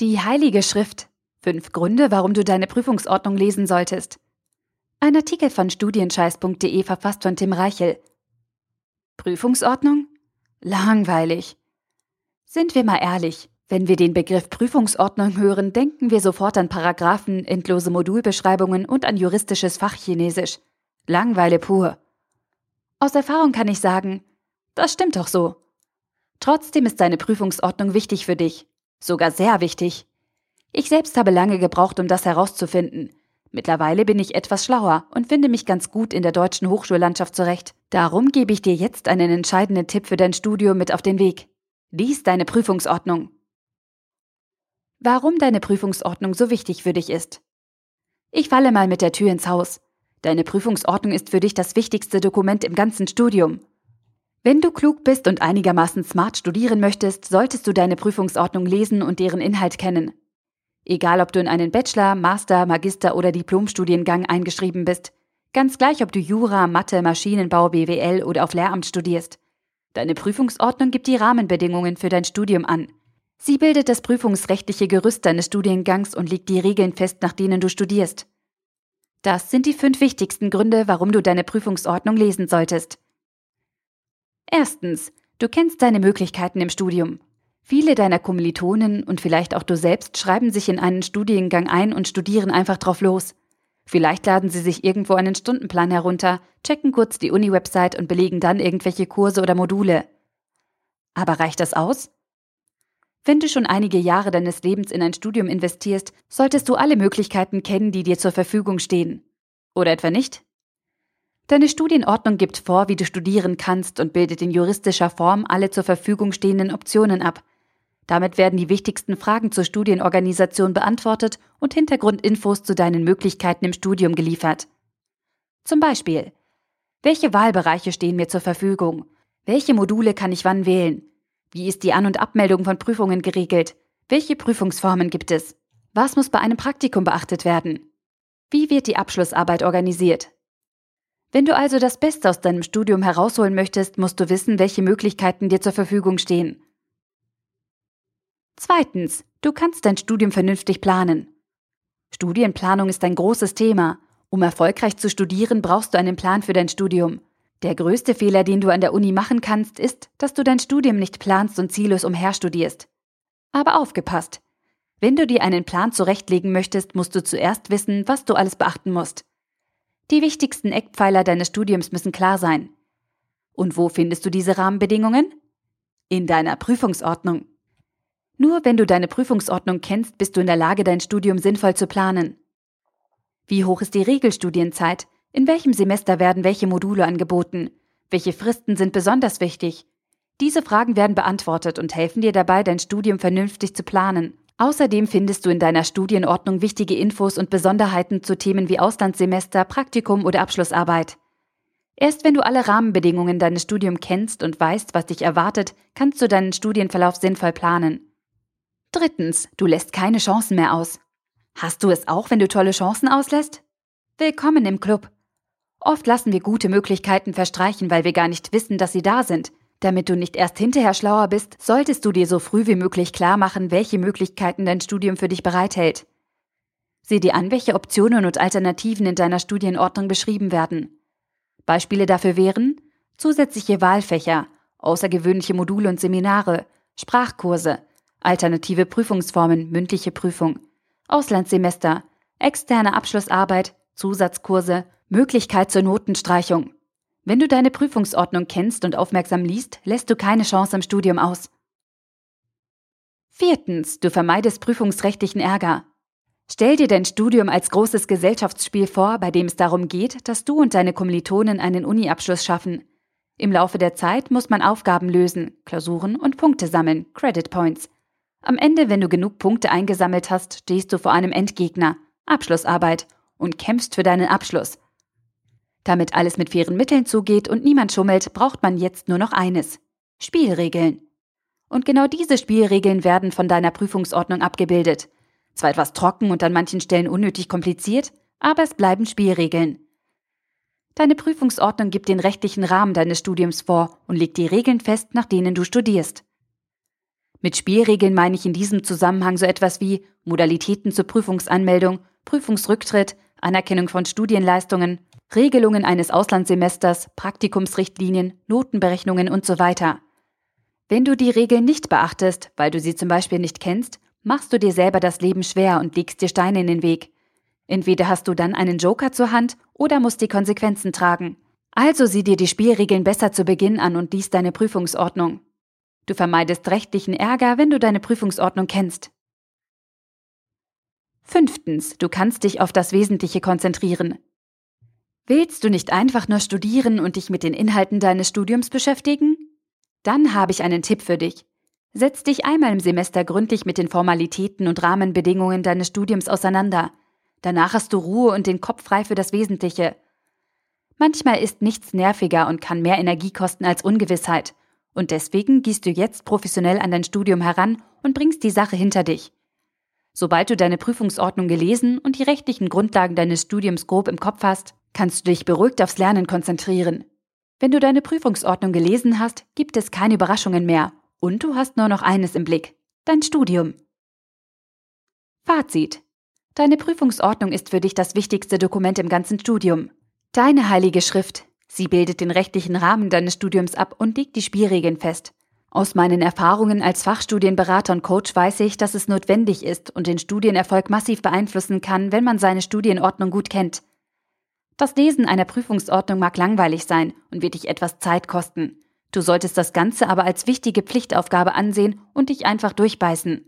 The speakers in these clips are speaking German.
Die Heilige Schrift. Fünf Gründe, warum du deine Prüfungsordnung lesen solltest. Ein Artikel von studienscheiß.de verfasst von Tim Reichel. Prüfungsordnung? Langweilig. Sind wir mal ehrlich, wenn wir den Begriff Prüfungsordnung hören, denken wir sofort an Paragraphen, endlose Modulbeschreibungen und an juristisches Fachchinesisch. Langweile pur. Aus Erfahrung kann ich sagen, das stimmt doch so. Trotzdem ist deine Prüfungsordnung wichtig für dich. Sogar sehr wichtig. Ich selbst habe lange gebraucht, um das herauszufinden. Mittlerweile bin ich etwas schlauer und finde mich ganz gut in der deutschen Hochschullandschaft zurecht. Darum gebe ich dir jetzt einen entscheidenden Tipp für dein Studium mit auf den Weg. Lies deine Prüfungsordnung. Warum deine Prüfungsordnung so wichtig für dich ist. Ich falle mal mit der Tür ins Haus. Deine Prüfungsordnung ist für dich das wichtigste Dokument im ganzen Studium. Wenn du klug bist und einigermaßen smart studieren möchtest, solltest du deine Prüfungsordnung lesen und deren Inhalt kennen. Egal, ob du in einen Bachelor, Master, Magister oder Diplomstudiengang eingeschrieben bist. Ganz gleich, ob du Jura, Mathe, Maschinenbau, BWL oder auf Lehramt studierst. Deine Prüfungsordnung gibt die Rahmenbedingungen für dein Studium an. Sie bildet das prüfungsrechtliche Gerüst deines Studiengangs und legt die Regeln fest, nach denen du studierst. Das sind die fünf wichtigsten Gründe, warum du deine Prüfungsordnung lesen solltest. Erstens, du kennst deine Möglichkeiten im Studium. Viele deiner Kommilitonen und vielleicht auch du selbst schreiben sich in einen Studiengang ein und studieren einfach drauf los. Vielleicht laden sie sich irgendwo einen Stundenplan herunter, checken kurz die Uni-Website und belegen dann irgendwelche Kurse oder Module. Aber reicht das aus? Wenn du schon einige Jahre deines Lebens in ein Studium investierst, solltest du alle Möglichkeiten kennen, die dir zur Verfügung stehen. Oder etwa nicht? Deine Studienordnung gibt vor, wie du studieren kannst und bildet in juristischer Form alle zur Verfügung stehenden Optionen ab. Damit werden die wichtigsten Fragen zur Studienorganisation beantwortet und Hintergrundinfos zu deinen Möglichkeiten im Studium geliefert. Zum Beispiel, welche Wahlbereiche stehen mir zur Verfügung? Welche Module kann ich wann wählen? Wie ist die An- und Abmeldung von Prüfungen geregelt? Welche Prüfungsformen gibt es? Was muss bei einem Praktikum beachtet werden? Wie wird die Abschlussarbeit organisiert? Wenn du also das Beste aus deinem Studium herausholen möchtest, musst du wissen, welche Möglichkeiten dir zur Verfügung stehen. Zweitens, du kannst dein Studium vernünftig planen. Studienplanung ist ein großes Thema. Um erfolgreich zu studieren, brauchst du einen Plan für dein Studium. Der größte Fehler, den du an der Uni machen kannst, ist, dass du dein Studium nicht planst und ziellos umherstudierst. Aber aufgepasst! Wenn du dir einen Plan zurechtlegen möchtest, musst du zuerst wissen, was du alles beachten musst. Die wichtigsten Eckpfeiler deines Studiums müssen klar sein. Und wo findest du diese Rahmenbedingungen? In deiner Prüfungsordnung. Nur wenn du deine Prüfungsordnung kennst, bist du in der Lage, dein Studium sinnvoll zu planen. Wie hoch ist die Regelstudienzeit? In welchem Semester werden welche Module angeboten? Welche Fristen sind besonders wichtig? Diese Fragen werden beantwortet und helfen dir dabei, dein Studium vernünftig zu planen. Außerdem findest du in deiner Studienordnung wichtige Infos und Besonderheiten zu Themen wie Auslandssemester, Praktikum oder Abschlussarbeit. Erst wenn du alle Rahmenbedingungen deines Studiums kennst und weißt, was dich erwartet, kannst du deinen Studienverlauf sinnvoll planen. Drittens, du lässt keine Chancen mehr aus. Hast du es auch, wenn du tolle Chancen auslässt? Willkommen im Club. Oft lassen wir gute Möglichkeiten verstreichen, weil wir gar nicht wissen, dass sie da sind. Damit du nicht erst hinterher schlauer bist, solltest du dir so früh wie möglich klar machen, welche Möglichkeiten dein Studium für dich bereithält. Sieh dir an, welche Optionen und Alternativen in deiner Studienordnung beschrieben werden. Beispiele dafür wären zusätzliche Wahlfächer, außergewöhnliche Module und Seminare, Sprachkurse, alternative Prüfungsformen, mündliche Prüfung, Auslandssemester, externe Abschlussarbeit, Zusatzkurse, Möglichkeit zur Notenstreichung, wenn du deine Prüfungsordnung kennst und aufmerksam liest, lässt du keine Chance im Studium aus. Viertens, du vermeidest prüfungsrechtlichen Ärger. Stell dir dein Studium als großes Gesellschaftsspiel vor, bei dem es darum geht, dass du und deine Kommilitonen einen Uni-Abschluss schaffen. Im Laufe der Zeit muss man Aufgaben lösen, Klausuren und Punkte sammeln, Credit Points. Am Ende, wenn du genug Punkte eingesammelt hast, stehst du vor einem Endgegner, Abschlussarbeit, und kämpfst für deinen Abschluss. Damit alles mit fairen Mitteln zugeht und niemand schummelt, braucht man jetzt nur noch eines. Spielregeln. Und genau diese Spielregeln werden von deiner Prüfungsordnung abgebildet. Zwar etwas trocken und an manchen Stellen unnötig kompliziert, aber es bleiben Spielregeln. Deine Prüfungsordnung gibt den rechtlichen Rahmen deines Studiums vor und legt die Regeln fest, nach denen du studierst. Mit Spielregeln meine ich in diesem Zusammenhang so etwas wie Modalitäten zur Prüfungsanmeldung, Prüfungsrücktritt, Anerkennung von Studienleistungen, Regelungen eines Auslandssemesters, Praktikumsrichtlinien, Notenberechnungen und so weiter. Wenn du die Regeln nicht beachtest, weil du sie zum Beispiel nicht kennst, machst du dir selber das Leben schwer und legst dir Steine in den Weg. Entweder hast du dann einen Joker zur Hand oder musst die Konsequenzen tragen. Also sieh dir die Spielregeln besser zu Beginn an und lies deine Prüfungsordnung. Du vermeidest rechtlichen Ärger, wenn du deine Prüfungsordnung kennst. Fünftens, du kannst dich auf das Wesentliche konzentrieren. Willst du nicht einfach nur studieren und dich mit den Inhalten deines Studiums beschäftigen? Dann habe ich einen Tipp für dich. Setz dich einmal im Semester gründlich mit den Formalitäten und Rahmenbedingungen deines Studiums auseinander. Danach hast du Ruhe und den Kopf frei für das Wesentliche. Manchmal ist nichts nerviger und kann mehr Energie kosten als Ungewissheit. Und deswegen gehst du jetzt professionell an dein Studium heran und bringst die Sache hinter dich. Sobald du deine Prüfungsordnung gelesen und die rechtlichen Grundlagen deines Studiums grob im Kopf hast, kannst du dich beruhigt aufs Lernen konzentrieren. Wenn du deine Prüfungsordnung gelesen hast, gibt es keine Überraschungen mehr und du hast nur noch eines im Blick, dein Studium. Fazit. Deine Prüfungsordnung ist für dich das wichtigste Dokument im ganzen Studium. Deine heilige Schrift. Sie bildet den rechtlichen Rahmen deines Studiums ab und legt die Spielregeln fest. Aus meinen Erfahrungen als Fachstudienberater und Coach weiß ich, dass es notwendig ist und den Studienerfolg massiv beeinflussen kann, wenn man seine Studienordnung gut kennt. Das Lesen einer Prüfungsordnung mag langweilig sein und wird dich etwas Zeit kosten. Du solltest das Ganze aber als wichtige Pflichtaufgabe ansehen und dich einfach durchbeißen.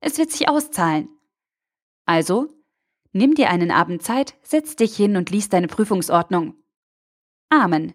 Es wird sich auszahlen. Also, nimm dir einen Abend Zeit, setz dich hin und lies deine Prüfungsordnung. Amen.